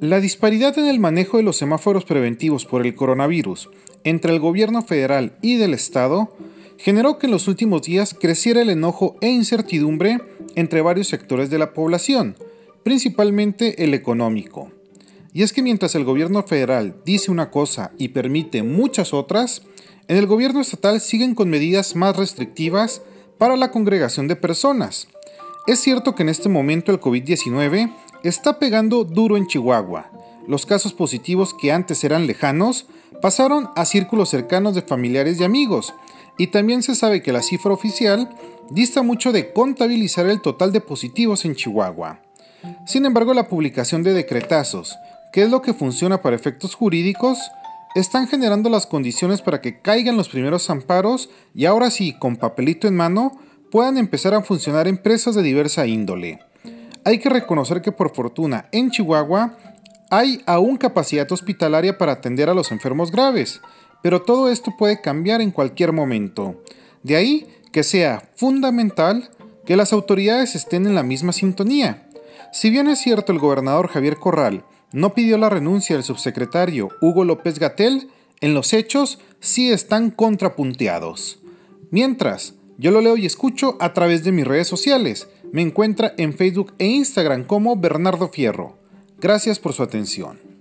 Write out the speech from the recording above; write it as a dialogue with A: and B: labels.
A: La disparidad en el manejo de los semáforos preventivos por el coronavirus entre el gobierno federal y del Estado generó que en los últimos días creciera el enojo e incertidumbre entre varios sectores de la población, principalmente el económico. Y es que mientras el gobierno federal dice una cosa y permite muchas otras, en el gobierno estatal siguen con medidas más restrictivas para la congregación de personas. Es cierto que en este momento el COVID-19 está pegando duro en Chihuahua. Los casos positivos que antes eran lejanos pasaron a círculos cercanos de familiares y amigos, y también se sabe que la cifra oficial dista mucho de contabilizar el total de positivos en Chihuahua. Sin embargo, la publicación de decretazos, que es lo que funciona para efectos jurídicos, están generando las condiciones para que caigan los primeros amparos y ahora sí, con papelito en mano, puedan empezar a funcionar empresas de diversa índole. Hay que reconocer que por fortuna en Chihuahua hay aún capacidad hospitalaria para atender a los enfermos graves, pero todo esto puede cambiar en cualquier momento. De ahí que sea fundamental que las autoridades estén en la misma sintonía. Si bien es cierto el gobernador Javier Corral no pidió la renuncia del subsecretario Hugo López Gatel, en los hechos sí están contrapunteados. Mientras, yo lo leo y escucho a través de mis redes sociales. Me encuentra en Facebook e Instagram como Bernardo Fierro. Gracias por su atención.